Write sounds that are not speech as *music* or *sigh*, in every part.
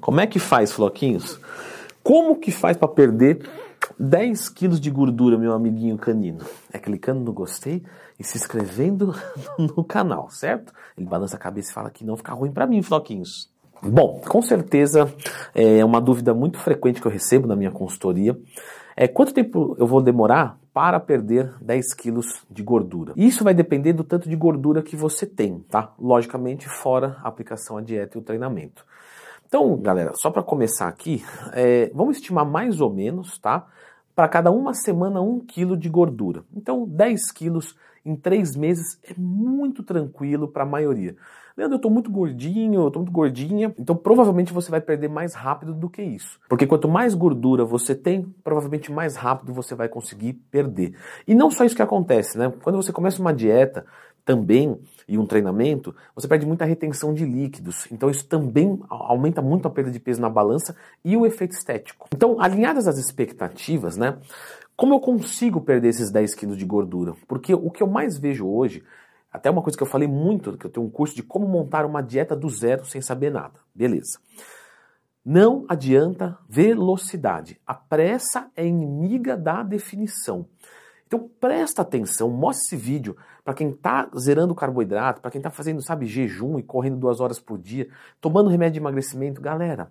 Como é que faz, Floquinhos? Como que faz para perder 10 quilos de gordura, meu amiguinho canino? É clicando no gostei e se inscrevendo *laughs* no canal, certo? Ele balança a cabeça e fala que não fica ruim para mim, Floquinhos. Bom, com certeza é uma dúvida muito frequente que eu recebo na minha consultoria. É quanto tempo eu vou demorar para perder 10 quilos de gordura? Isso vai depender do tanto de gordura que você tem, tá? Logicamente, fora a aplicação à dieta e o treinamento. Então, galera, só para começar aqui, é, vamos estimar mais ou menos, tá? Para cada uma semana, 1 quilo de gordura. Então, 10 quilos em 3 meses é muito tranquilo para a maioria. Leandro, eu tô muito gordinho, eu tô muito gordinha. Então provavelmente você vai perder mais rápido do que isso. Porque quanto mais gordura você tem, provavelmente mais rápido você vai conseguir perder. E não só isso que acontece, né? Quando você começa uma dieta, também e um treinamento, você perde muita retenção de líquidos. Então isso também aumenta muito a perda de peso na balança e o efeito estético. Então, alinhadas as expectativas, né? Como eu consigo perder esses 10 quilos de gordura? Porque o que eu mais vejo hoje até uma coisa que eu falei muito, que eu tenho um curso de como montar uma dieta do zero sem saber nada. Beleza. Não adianta velocidade. A pressa é inimiga da definição. Então presta atenção, mostre esse vídeo para quem está zerando carboidrato, para quem está fazendo, sabe, jejum e correndo duas horas por dia, tomando remédio de emagrecimento. Galera,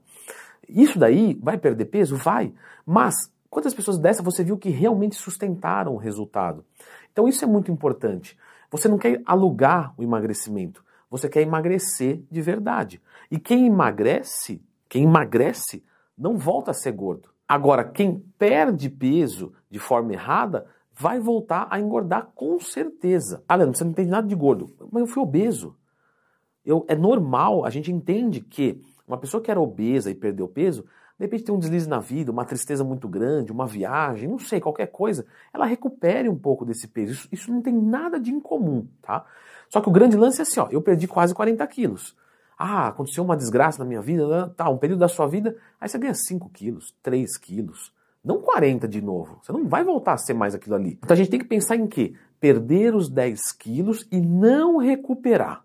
isso daí vai perder peso? Vai. Mas quantas pessoas dessa você viu que realmente sustentaram o resultado? Então isso é muito importante. Você não quer alugar o emagrecimento, você quer emagrecer de verdade. E quem emagrece, quem emagrece, não volta a ser gordo. Agora, quem perde peso de forma errada, vai voltar a engordar com certeza. Ah, Leandro, você não entende nada de gordo. Mas eu fui obeso. Eu, é normal, a gente entende que uma pessoa que era obesa e perdeu peso, de repente tem um deslize na vida, uma tristeza muito grande, uma viagem, não sei, qualquer coisa, ela recupere um pouco desse peso. Isso, isso não tem nada de incomum, tá? Só que o grande lance é assim, ó, eu perdi quase 40 quilos. Ah, aconteceu uma desgraça na minha vida, tá, um período da sua vida, aí você ganha 5 quilos, 3 quilos, não 40 de novo. Você não vai voltar a ser mais aquilo ali. Então a gente tem que pensar em quê? Perder os 10 quilos e não recuperar.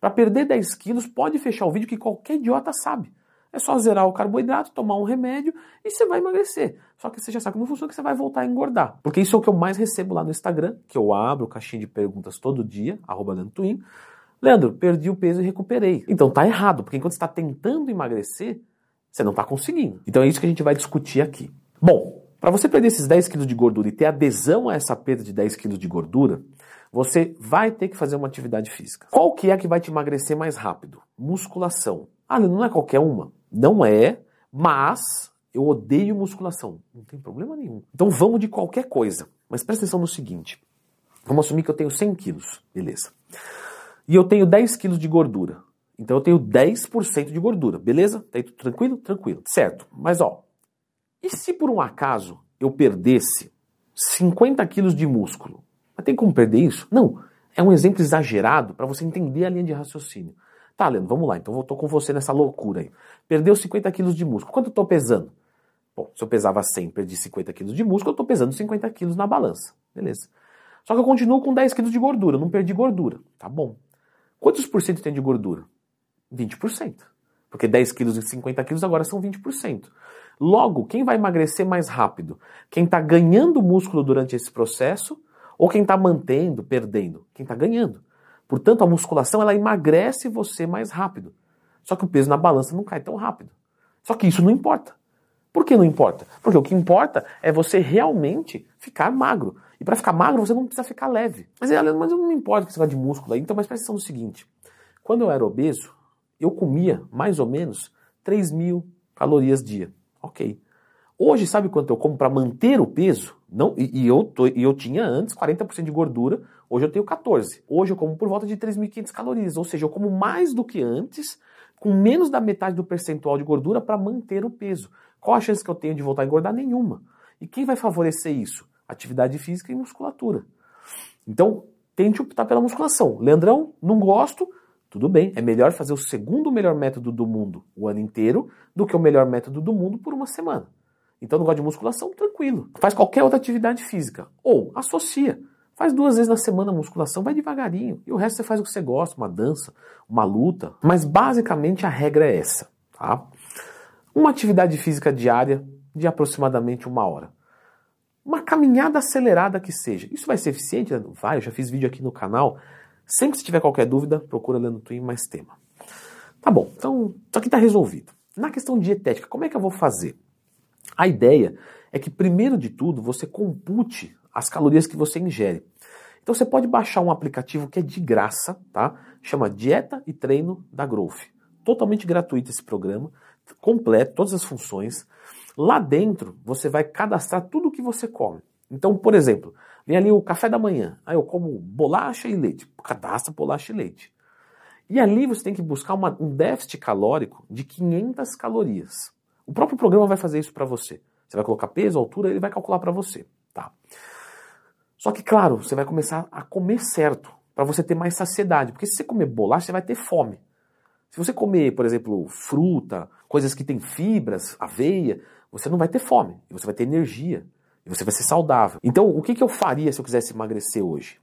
Para perder 10 quilos, pode fechar o vídeo que qualquer idiota sabe. É só zerar o carboidrato, tomar um remédio e você vai emagrecer. Só que você já sabe que não funciona, que você vai voltar a engordar. Porque isso é o que eu mais recebo lá no Instagram, que eu abro caixinha de perguntas todo dia, arroba Leandro Leandro, perdi o peso e recuperei. Então tá errado, porque enquanto você está tentando emagrecer, você não está conseguindo. Então é isso que a gente vai discutir aqui. Bom, para você perder esses 10 quilos de gordura e ter adesão a essa perda de 10 quilos de gordura, você vai ter que fazer uma atividade física. Qual que é que vai te emagrecer mais rápido? Musculação. Ah, não é qualquer uma. Não é, mas eu odeio musculação. Não tem problema nenhum. Então vamos de qualquer coisa. Mas presta atenção no seguinte. Vamos assumir que eu tenho 100 quilos. Beleza. E eu tenho 10 quilos de gordura. Então eu tenho 10% de gordura. Beleza? Tá aí tudo tranquilo? Tranquilo. Certo. Mas ó, e se por um acaso eu perdesse 50 quilos de músculo? Mas tem como perder isso? Não. É um exemplo exagerado para você entender a linha de raciocínio. Tá, Leandro, vamos lá. Então eu tô com você nessa loucura aí. Perdeu 50 quilos de músculo. Quanto eu tô pesando? Bom, se eu pesava 100 perdi 50 quilos de músculo, eu tô pesando 50 quilos na balança. Beleza. Só que eu continuo com 10 quilos de gordura. Não perdi gordura. Tá bom. Quantos por cento tem de gordura? 20%. Porque 10 quilos e 50 quilos agora são 20%. Logo, quem vai emagrecer mais rápido? Quem está ganhando músculo durante esse processo ou quem está mantendo, perdendo? Quem está ganhando. Portanto, a musculação ela emagrece você mais rápido. Só que o peso na balança não cai tão rápido. Só que isso não importa. Por que não importa? Porque o que importa é você realmente ficar magro. E para ficar magro, você não precisa ficar leve. Mas, mas eu não me importo que você vá de músculo aí. Então, mas presta atenção no seguinte. Quando eu era obeso, eu comia mais ou menos 3 mil calorias dia. Ok. Hoje, sabe quanto eu como para manter o peso? Não, e, e eu, tô, e eu tinha antes 40% de gordura, hoje eu tenho 14%. Hoje eu como por volta de 3.500 calorias, ou seja, eu como mais do que antes, com menos da metade do percentual de gordura para manter o peso. Qual a chance que eu tenho de voltar a engordar? Nenhuma. E quem vai favorecer isso? Atividade física e musculatura. Então, tente optar pela musculação. Leandrão, não gosto, tudo bem, é melhor fazer o segundo melhor método do mundo o ano inteiro do que o melhor método do mundo por uma semana. Então, não gosta de musculação? Tranquilo. Faz qualquer outra atividade física. Ou associa. Faz duas vezes na semana musculação, vai devagarinho. E o resto você faz o que você gosta, uma dança, uma luta. Mas basicamente a regra é essa, tá? uma atividade física diária de aproximadamente uma hora. Uma caminhada acelerada que seja. Isso vai ser eficiente? Vai, eu já fiz vídeo aqui no canal. Sempre que tiver qualquer dúvida, procura Leandro Twin mais tema. Tá bom, então isso aqui está resolvido. Na questão dietética, como é que eu vou fazer? A ideia é que, primeiro de tudo, você compute as calorias que você ingere. Então você pode baixar um aplicativo que é de graça, tá? Chama Dieta e Treino da Growth. Totalmente gratuito esse programa, completo, todas as funções. Lá dentro você vai cadastrar tudo o que você come. Então, por exemplo, vem ali o café da manhã. Aí eu como bolacha e leite. Cadastra bolacha e leite. E ali você tem que buscar uma, um déficit calórico de 500 calorias. O próprio programa vai fazer isso para você. Você vai colocar peso, altura, ele vai calcular para você, tá? Só que, claro, você vai começar a comer certo, para você ter mais saciedade. Porque se você comer bolacha, você vai ter fome. Se você comer, por exemplo, fruta, coisas que têm fibras, aveia, você não vai ter fome, você vai ter energia, e você vai ser saudável. Então, o que, que eu faria se eu quisesse emagrecer hoje?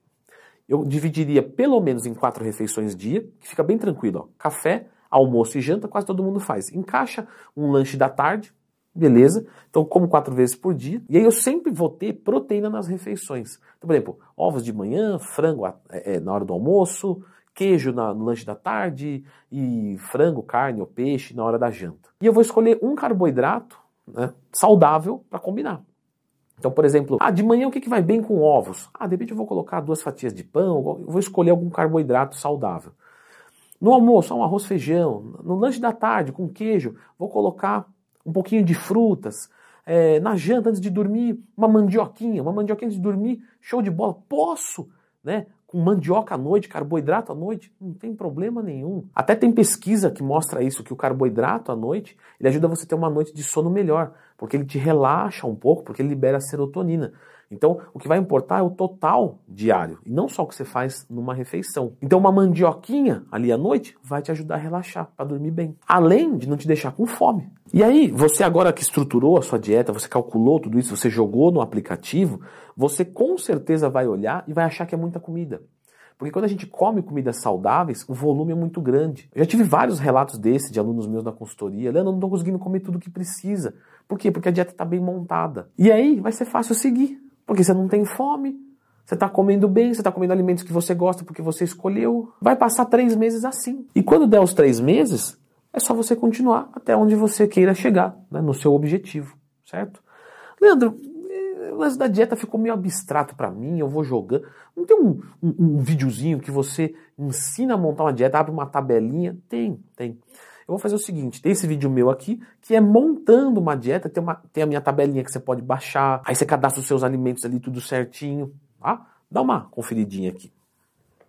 Eu dividiria pelo menos em quatro refeições dia, que fica bem tranquilo. Ó. Café, almoço e janta, quase todo mundo faz. Encaixa um lanche da tarde, beleza? Então, como quatro vezes por dia. E aí eu sempre vou ter proteína nas refeições. Então, por exemplo, ovos de manhã, frango é, é, na hora do almoço, queijo na, no lanche da tarde e frango, carne ou peixe na hora da janta. E eu vou escolher um carboidrato né, saudável para combinar. Então, por exemplo, ah, de manhã o que, que vai bem com ovos? Ah, de repente eu vou colocar duas fatias de pão, eu vou escolher algum carboidrato saudável. No almoço, um arroz feijão. No lanche da tarde, com queijo, vou colocar um pouquinho de frutas. É, na janta, antes de dormir, uma mandioquinha. Uma mandioquinha antes de dormir, show de bola. Posso, né? com mandioca à noite, carboidrato à noite, não tem problema nenhum. Até tem pesquisa que mostra isso, que o carboidrato à noite, ele ajuda você a ter uma noite de sono melhor, porque ele te relaxa um pouco, porque ele libera serotonina. Então, o que vai importar é o total diário, e não só o que você faz numa refeição. Então, uma mandioquinha ali à noite vai te ajudar a relaxar, para dormir bem. Além de não te deixar com fome. E aí, você agora que estruturou a sua dieta, você calculou tudo isso, você jogou no aplicativo, você com certeza vai olhar e vai achar que é muita comida. Porque quando a gente come comidas saudáveis, o volume é muito grande. Eu já tive vários relatos desse de alunos meus na consultoria. Leandro, não estou conseguindo comer tudo o que precisa. Por quê? Porque a dieta está bem montada. E aí vai ser fácil seguir. Porque você não tem fome, você está comendo bem, você está comendo alimentos que você gosta porque você escolheu. Vai passar três meses assim. E quando der os três meses, é só você continuar até onde você queira chegar, né, no seu objetivo, certo? Leandro, eh, o lance da dieta ficou meio abstrato para mim, eu vou jogando. Não tem um, um, um videozinho que você ensina a montar uma dieta, abre uma tabelinha? Tem, tem. Eu vou fazer o seguinte: tem esse vídeo meu aqui, que é montando uma dieta, tem, uma, tem a minha tabelinha que você pode baixar, aí você cadastra os seus alimentos ali tudo certinho, tá? Dá uma conferidinha aqui.